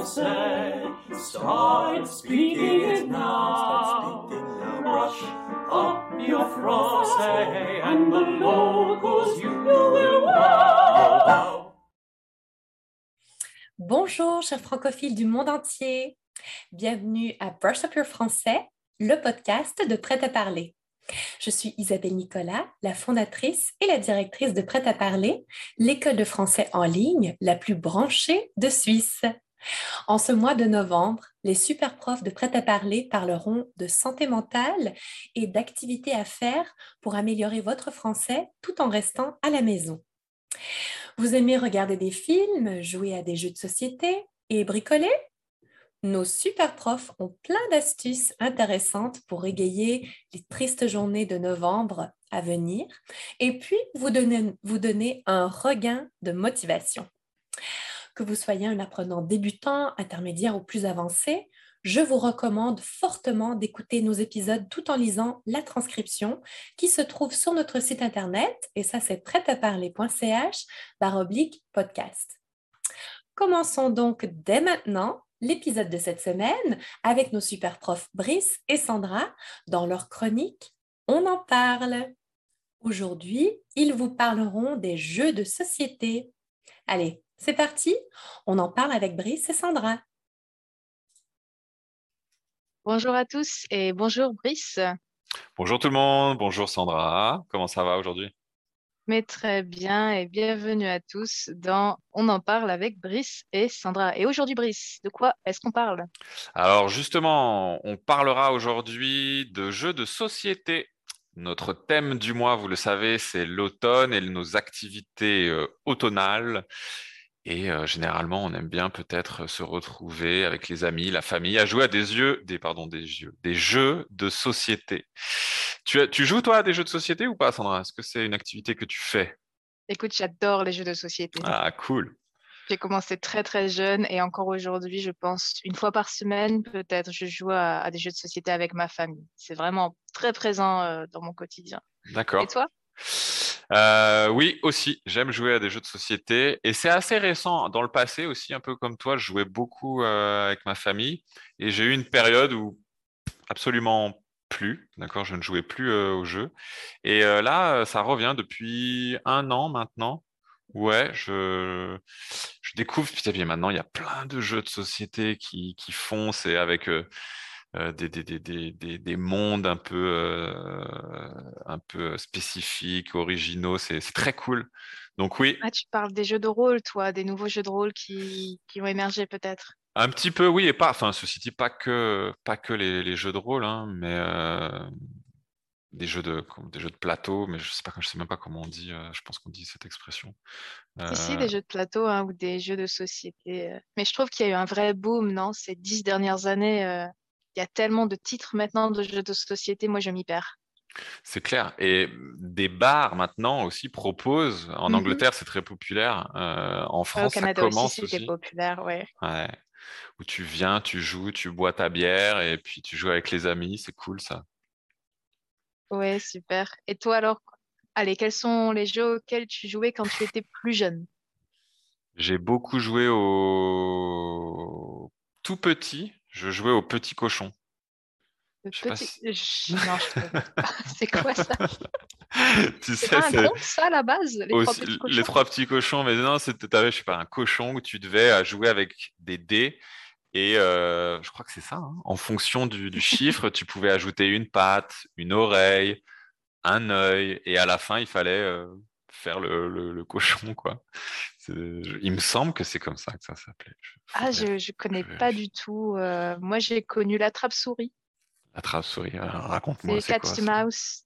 français. Start speaking it now. Brush up your français and the locals you will wow. Bonjour, chers francophiles du monde entier. Bienvenue à Brush Up Your Français, le podcast de Prêt à parler. Je suis Isabelle Nicolas, la fondatrice et la directrice de Prêt à parler, l'école de français en ligne la plus branchée de Suisse. En ce mois de novembre, les super profs de Prêt à parler parleront de santé mentale et d'activités à faire pour améliorer votre français tout en restant à la maison. Vous aimez regarder des films, jouer à des jeux de société et bricoler? Nos super profs ont plein d'astuces intéressantes pour égayer les tristes journées de novembre à venir et puis vous vous donner un regain de motivation. Que vous soyez un apprenant débutant, intermédiaire ou plus avancé, je vous recommande fortement d'écouter nos épisodes tout en lisant la transcription qui se trouve sur notre site internet et ça c'est prêtaparler.ch oblique podcast. Commençons donc dès maintenant l'épisode de cette semaine avec nos super profs Brice et Sandra dans leur chronique On en parle. Aujourd'hui, ils vous parleront des jeux de société. Allez, c'est parti, on en parle avec Brice et Sandra. Bonjour à tous et bonjour Brice. Bonjour tout le monde, bonjour Sandra, comment ça va aujourd'hui? Mais très bien et bienvenue à tous dans On en parle avec Brice et Sandra. Et aujourd'hui, Brice, de quoi est-ce qu'on parle? Alors justement, on parlera aujourd'hui de jeux de société. Notre thème du mois, vous le savez, c'est l'automne et nos activités euh, automnales. Et euh, généralement, on aime bien peut-être se retrouver avec les amis, la famille, à jouer à des jeux, des pardon, des jeux, des jeux de société. Tu, tu joues toi à des jeux de société ou pas, Sandra? Est-ce que c'est une activité que tu fais? Écoute, j'adore les jeux de société. Ah, cool. J'ai commencé très très jeune et encore aujourd'hui, je pense une fois par semaine peut-être, je joue à, des jeux de société avec ma famille. C'est vraiment très présent euh, dans mon quotidien. D'accord. Et toi? Euh, oui, aussi, j'aime jouer à des jeux de société et c'est assez récent. Dans le passé aussi, un peu comme toi, je jouais beaucoup euh, avec ma famille et j'ai eu une période où absolument plus, d'accord, je ne jouais plus euh, au jeu. Et là, ça revient depuis un an maintenant. Ouais, je, découvre petit à petit. Maintenant, il y a plein de jeux de société qui, qui font, c'est avec euh, des, des, des, des, mondes un peu, euh, un peu spécifiques, originaux. C'est très cool. Donc oui. Ah, tu parles des jeux de rôle, toi, des nouveaux jeux de rôle qui, qui ont émergé peut-être? Un petit peu, oui, et pas, enfin, ceci dit, pas que, pas que les, les jeux de rôle, hein, mais euh, des jeux de, des jeux de plateau, mais je sais pas, je sais même pas comment on dit. je pense qu'on dit cette expression. Euh... Si, des jeux de plateau hein, ou des jeux de société. Mais je trouve qu'il y a eu un vrai boom, non, ces dix dernières années y a tellement de titres maintenant de jeux de société, moi je m'y perds. C'est clair. Et des bars maintenant aussi proposent. En mhm. Angleterre, c'est très populaire. Euh, en France, ça commence aussi. C'est populaire, ouais. ouais. Où tu viens, tu joues, tu bois ta bière et puis tu joues avec les amis. C'est cool ça. Ouais, super. Et toi alors, allez, quels sont les jeux auxquels tu jouais quand tu étais plus jeune? J'ai beaucoup joué au tout petit. Je jouais au petit cochon. Le petit... Non, c'est quoi ça? Tu sais, c'est un ça à la base les, trois petits cochons. les trois petits cochons, mais non, c'était je sais pas un cochon où tu devais euh, jouer avec des dés et euh, je crois que c'est ça. Hein. En fonction du, du chiffre, tu pouvais ajouter une patte, une oreille, un œil, et à la fin, il fallait euh, faire le, le, cochon, quoi. Il me semble que c'est comme ça que ça s'appelait. Ah, je ne connais pas du tout. Euh, moi, j'ai connu la trappe-souris. La trappe-souris, raconte-moi. C'est Cat Mouse.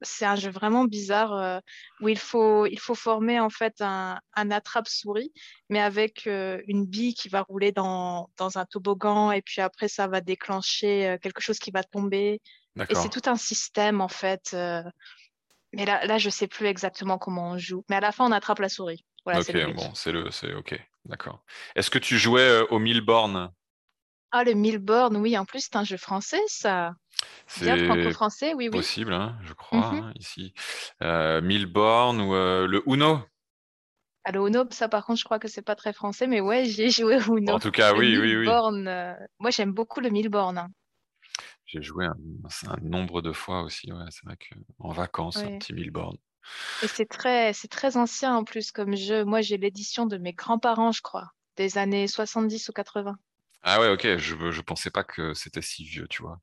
C'est un jeu vraiment bizarre euh, où il faut, il faut former en fait un, un attrape-souris, mais avec euh, une bille qui va rouler dans, dans, un toboggan et puis après ça va déclencher quelque chose qui va tomber. Et c'est tout un système en fait. Mais là, là, je sais plus exactement comment on joue. Mais à la fin, on attrape la souris. Voilà, ok, bon, c'est le, c'est ok, d'accord. Est-ce que tu jouais euh, au Milborn? Ah, le Milborn, oui. En plus, c'est un jeu français, ça. C'est franco-français, oui, oui. Possible, hein, je crois, hein, ici. Euh, Milborn ou euh, le Uno? À Uno, ça par contre, je crois que c'est pas très français, mais ouais, j'ai joué au Uno. En tout cas, Le oui, oui, oui. Euh, Moi, j'aime beaucoup le Milborn. hein. J'ai joué un, un nombre de fois aussi. Ouais, c'est vrai qu'en vacances, un petit Milborn. Et c'est très, c'est très ancien en plus comme jeu. Moi, j'ai l'édition de mes grands-parents, je crois, des années 70 ou 80. Ah ouais, ok. Je je pensais pas que c'était si vieux, tu vois.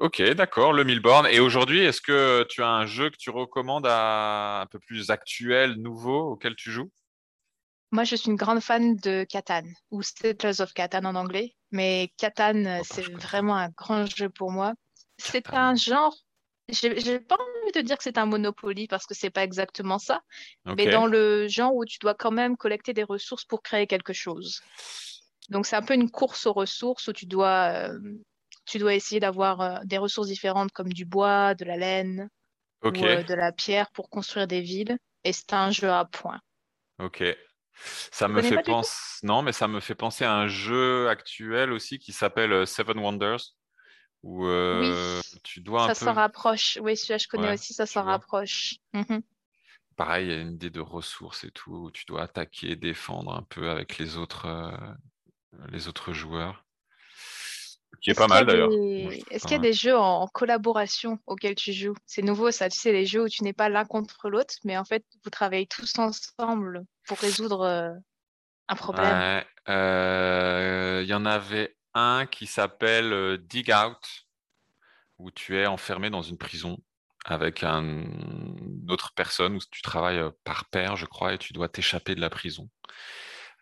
Ok, d'accord, le Milborn. Et aujourd'hui, est-ce que tu as un jeu que tu recommandes à un peu plus actuel, nouveau, auquel tu joues? Moi, je suis une grande fan de Catan, ou Settlers of Catan en anglais. Mais Catan, Oh, c'est je vraiment un grand jeu pour moi. C'est un genre, j'ai j'ai pas envie de dire que c'est un Monopoly parce que c'est pas exactement ça, mais dans le genre où tu dois quand même collecter des ressources pour créer quelque chose. Donc, c'est un peu une course aux ressources où tu dois, euh, tu dois essayer d'avoir euh, des ressources différentes comme du bois, de la laine ou euh, de la pierre pour construire des villes. Et c'est un jeu à points. ok. Ça me fait penser, non, mais ça me fait penser à un jeu actuel aussi qui s'appelle euh, Seven Wonders, où euh, tu dois un Ça peu, s'en rapproche. Oui, celui-là, je connais ouais, aussi, ça s'en rapproche. Mhm. Pareil, il y a une idée de ressources et tout, où tu dois attaquer, défendre un peu avec les autres, euh, les autres joueurs, qui est Est-ce pas qu'il y a mal d'ailleurs. Des... Est-ce qu'il y a des jeux en, collaboration auxquels tu joues? C'est nouveau, ça. Tu sais, les jeux où tu n'es pas l'un contre l'autre, mais en fait, vous travaillez tous ensemble pour résoudre euh, un problème. Ouais, euh, il y en avait un qui s'appelle euh, Dig Out, où tu es enfermé dans une prison avec un, une autre personne, où tu travailles par paire, je crois, et tu dois t'échapper de la prison.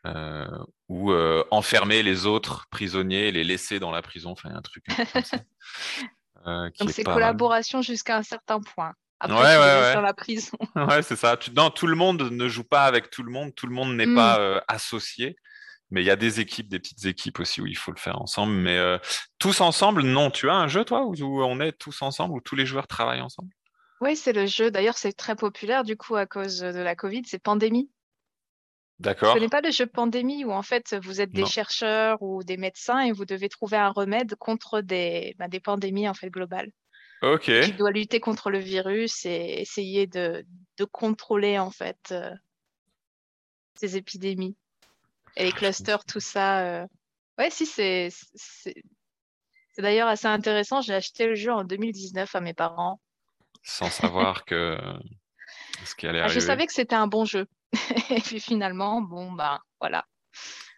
Euh, ou euh, enfermer les autres prisonniers et les laisser dans la prison. Enfin, un truc comme ça, euh, Donc, est c'est collaboration jusqu'à un certain point. Après, Ouais, tu ouais, ouais. dans la prison. Ouais, c'est ça. Non, tout le monde ne joue pas avec tout le monde. Tout le monde n'est Mm. pas associé. Mais il y a des équipes, des petites équipes aussi où il faut le faire ensemble. Mais euh, tous ensemble, non. Tu as un jeu, toi, où, où on est tous ensemble, où tous les joueurs travaillent ensemble? Oui, c'est le jeu. D'ailleurs, c'est très populaire du coup à cause de la Covid. C'est Pandémie. D'accord? connais pas le jeu Pandémie où en fait vous êtes des Non. chercheurs ou des médecins et vous devez trouver un remède contre des, ben, des pandémies en fait globales. Ok. Tu dois lutter contre le virus et essayer de, de contrôler en fait euh, ces épidémies et les je clusters, tout ça. euh. Ouais, si c'est c'est d'ailleurs assez intéressant. J'ai acheté le jeu en 2019 à mes parents. Sans savoir que ce qui allait Ah, je arriver. savais que c'était un bon jeu. Et puis finalement, bon ben voilà.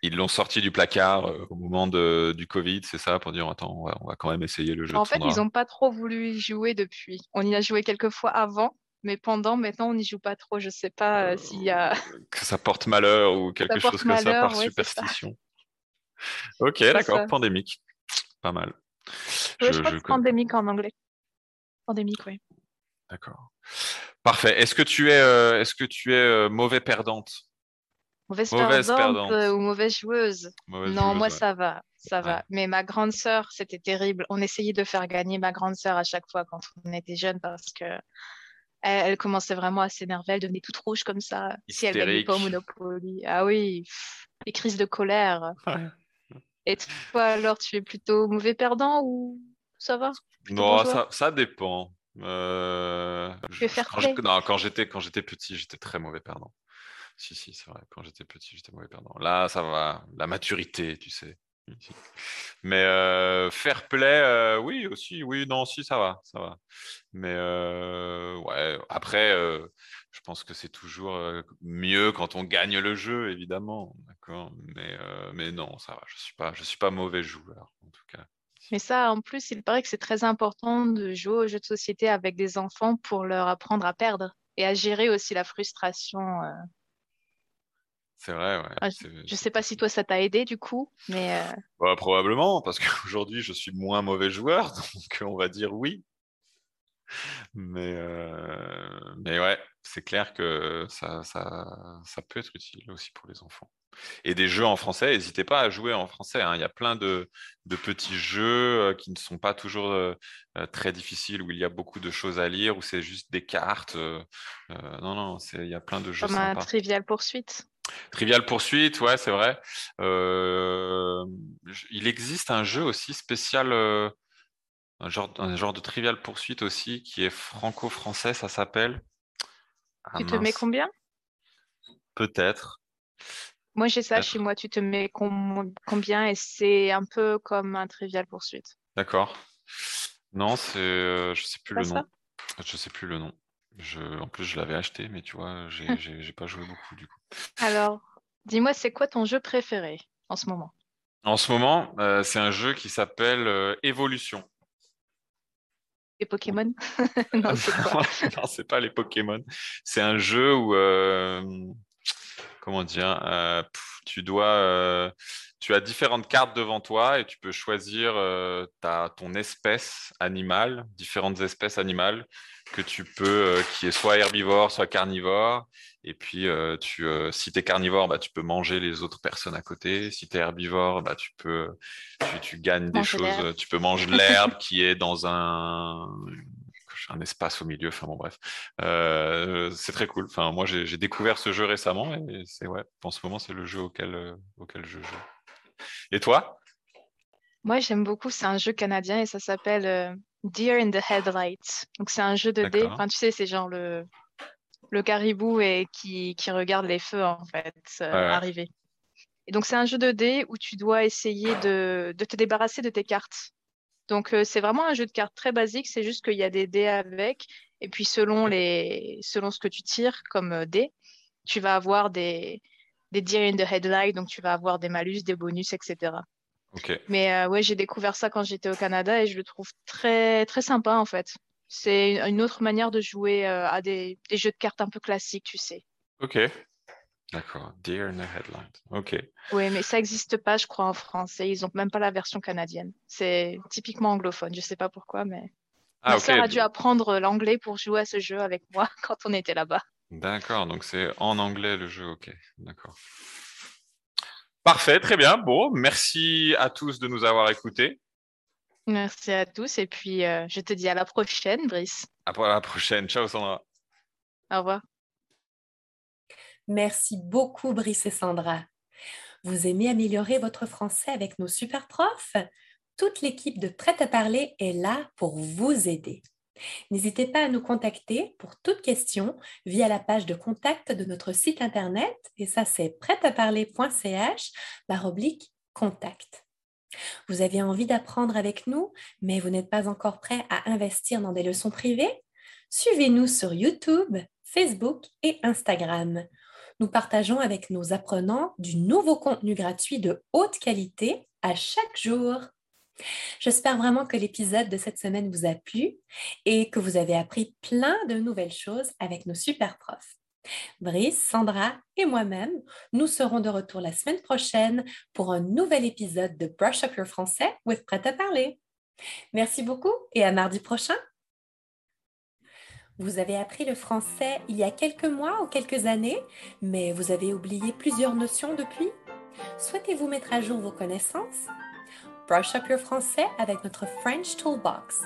Ils l'ont sorti du placard euh, au moment de, du Covid, c'est ça, pour dire, attends, on va, on va quand même essayer le jeu En de fait, ils n'ont pas trop voulu y jouer depuis. On y a joué quelques fois avant, mais pendant, maintenant, on n'y joue pas trop. Je sais pas euh, s'il y a. Que ça porte malheur ou quelque chose comme ça par ouais, c'est ça. superstition. Ok, d'accord, pandémique. Pas mal. Ouais, Je- je crois je que pandémique en anglais. Pandémique, oui. D'accord. Parfait. Est-ce que tu es, euh, est-ce que tu es euh, mauvais perdante? Mauvaise, Mauvaise perdante perdante. euh, ou mauvaise joueuse? Mauvaise non, joueuse, moi ouais. ça va, ça Ouais. va. Mais ma grande sœur, c'était terrible. On essayait de faire gagner ma grande sœur à chaque fois quand on était jeune parce que elle, elle commençait vraiment à s'énerver. Elle devenait toute rouge comme ça si elle gagnait pas au Hystérique. Monopoly. Ah oui, pff, les crises de colère. Ouais. Et toi alors, tu es plutôt mauvais perdant ou ça va? Bon Non, ça dépend. Euh, je- fair quand non, quand j'étais quand j'étais petit, j'étais très mauvais perdant. Si, si, c'est vrai. Quand j'étais petit, j'étais mauvais perdant. Là, ça va. La maturité, tu sais. Mais euh, fair play, euh, oui, aussi. Oui, non, si, ça va. Ça va. Mais euh, ouais, après, je pense que c'est toujours mieux quand on gagne le jeu, évidemment. D'accord? Mais, mais non, ça va. Je suis pas, je suis pas mauvais joueur, en tout cas. Mais ça, en plus, il paraît que c'est très important de jouer aux jeux de société avec des enfants pour leur apprendre à perdre et à gérer aussi la frustration. euh. C'est vrai, ouais. Ah, Je c'est sais pas si toi ça t'a aidé du coup, mais euh, Bah, probablement, parce qu'aujourd'hui, je suis moins mauvais joueur, donc on va dire oui. Mais, euh, mais ouais, c'est clair que ça, ça, ça peut être utile aussi pour les enfants. Et des jeux en français, n'hésitez pas à jouer en français. hein. Il y a plein de, de petits jeux euh, qui ne sont pas toujours euh, euh, très difficiles, où il y a beaucoup de choses à lire, où c'est juste des cartes. euh, non, non, il y a plein de jeux comme un. Trivial Poursuite. Trivial Poursuite, ouais, c'est vrai. Euh, il existe un jeu aussi spécial, un genre, un genre de Trivial Poursuite aussi, qui est franco-français, ça s'appelle. Ah Tu te mets combien? peut-être. Moi, j'ai ça chez moi. Tu te mets com- combien et c'est un peu comme un trivial poursuite. D'accord. Non, c'est, euh, je sais plus le nom. Je sais plus le nom. Je, en plus, je l'avais acheté, mais tu vois, j'ai, Hum. j'ai, pas joué beaucoup du coup. Alors, dis-moi, c'est quoi ton jeu préféré en ce moment? En ce moment, euh, c'est un jeu qui s'appelle euh, Evolution. Les Pokémon? Non, c'est quoi? Non, c'est pas les Pokémon. C'est un jeu où, euh, comment dire, euh, pff, tu dois, euh, tu as différentes cartes devant toi et tu peux choisir euh, ta, ton espèce animale, différentes espèces animales que tu peux, qui est soit herbivore, soit carnivore. Et puis, tu, si tu es carnivore, bah, tu peux manger les autres personnes à côté. Si tu es herbivore, bah, tu peux, tu, tu gagnes des Manger choses. Tu peux manger l'herbe qui est dans un, un espace au milieu. Enfin bon, bref. Euh, c'est très cool. Enfin, moi, j'ai découvert ce jeu récemment et c'est ouais, en ce moment, c'est le jeu auquel, euh, auquel je joue. Et toi? Moi, j'aime beaucoup, c'est un jeu canadien et ça s'appelle euh, Deer in the Headlights. Donc, c'est un jeu de dés. Enfin, tu sais, c'est genre le, le caribou et qui, qui regarde les feux, en fait, euh, arriver. Et donc, c'est un jeu de dés où tu dois essayer de, de te débarrasser de tes cartes. Donc, euh, c'est vraiment un jeu de cartes très basique. C'est juste qu'il y a des dés avec. Et puis, selon les, selon ce que tu tires comme euh, dés, tu vas avoir des, des Deer in the Headlight. Donc, tu vas avoir des malus, des bonus, etc. Ok. Mais euh, ouais, j'ai découvert ça quand j'étais au Canada et je le trouve très très sympa en fait. C'est une autre manière de jouer euh, à des, des jeux de cartes un peu classiques, tu sais. Ok. D'accord. Deer in the headlight. Ok. Oui, mais ça n'existe pas, je crois, en français. Ils ont même pas la version canadienne. C'est typiquement anglophone. Je sais pas pourquoi, mais Ah, ma sœur a dû apprendre l'anglais pour jouer à ce jeu avec moi quand on était là-bas. D'accord. Donc, c'est en anglais le jeu. Ok. D'accord. Parfait. Très bien. Bon, merci à tous de nous avoir écoutés. Merci à tous et puis euh, je te dis à la prochaine, Brice. À la prochaine. Ciao, Sandra. Au revoir. Merci beaucoup, Brice et Sandra. Vous aimez améliorer votre français avec nos super profs? Toute l'équipe de Prêt à parler est là pour vous aider. N'hésitez pas à nous contacter pour toute question via la page de contact de notre site internet et ça c'est prêtaparler.ch baroblique contact. Vous avez envie d'apprendre avec nous, mais vous n'êtes pas encore prêt à investir dans des leçons privées? Suivez-nous sur YouTube, Facebook et Instagram. Nous partageons avec nos apprenants du nouveau contenu gratuit de haute qualité à chaque jour. J'espère vraiment que l'épisode de cette semaine vous a plu et que vous avez appris plein de nouvelles choses avec nos super profs. Brice, Sandra et moi-même, nous serons de retour la semaine prochaine pour un nouvel épisode de Brush Up Your Français with Prêt à parler. Merci beaucoup et à mardi prochain. Vous avez appris le français il y a quelques mois ou quelques années, mais vous avez oublié plusieurs notions depuis Souhaitez-vous mettre à jour vos connaissances? Brush Up Your Français avec notre French Toolbox,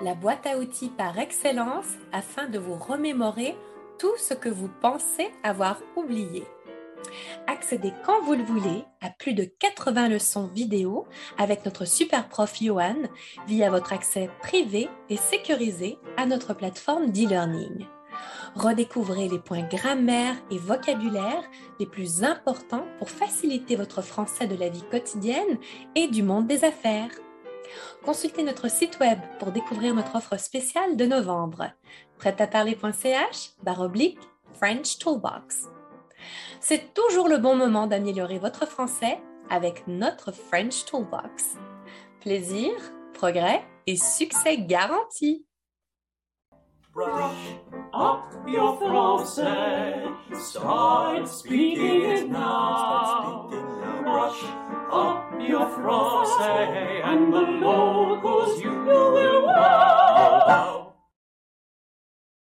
la boîte à outils par excellence afin de vous remémorer tout ce que vous pensez avoir oublié. Accédez quand vous le voulez à plus de 80 leçons vidéo avec notre super prof Johan via votre accès privé et sécurisé à notre plateforme d'e-learning. Redécouvrez les points grammaire et vocabulaire les plus importants pour faciliter votre français de la vie quotidienne et du monde des affaires. Consultez notre site web pour découvrir notre offre spéciale de novembre. prêtaparler.ch baroblique French Toolbox. C'est toujours le bon moment d'améliorer votre français avec notre French Toolbox. Plaisir, progrès et succès garantis. Brush up your français. Start speaking it now. Brush up your français, and the locals you will wow.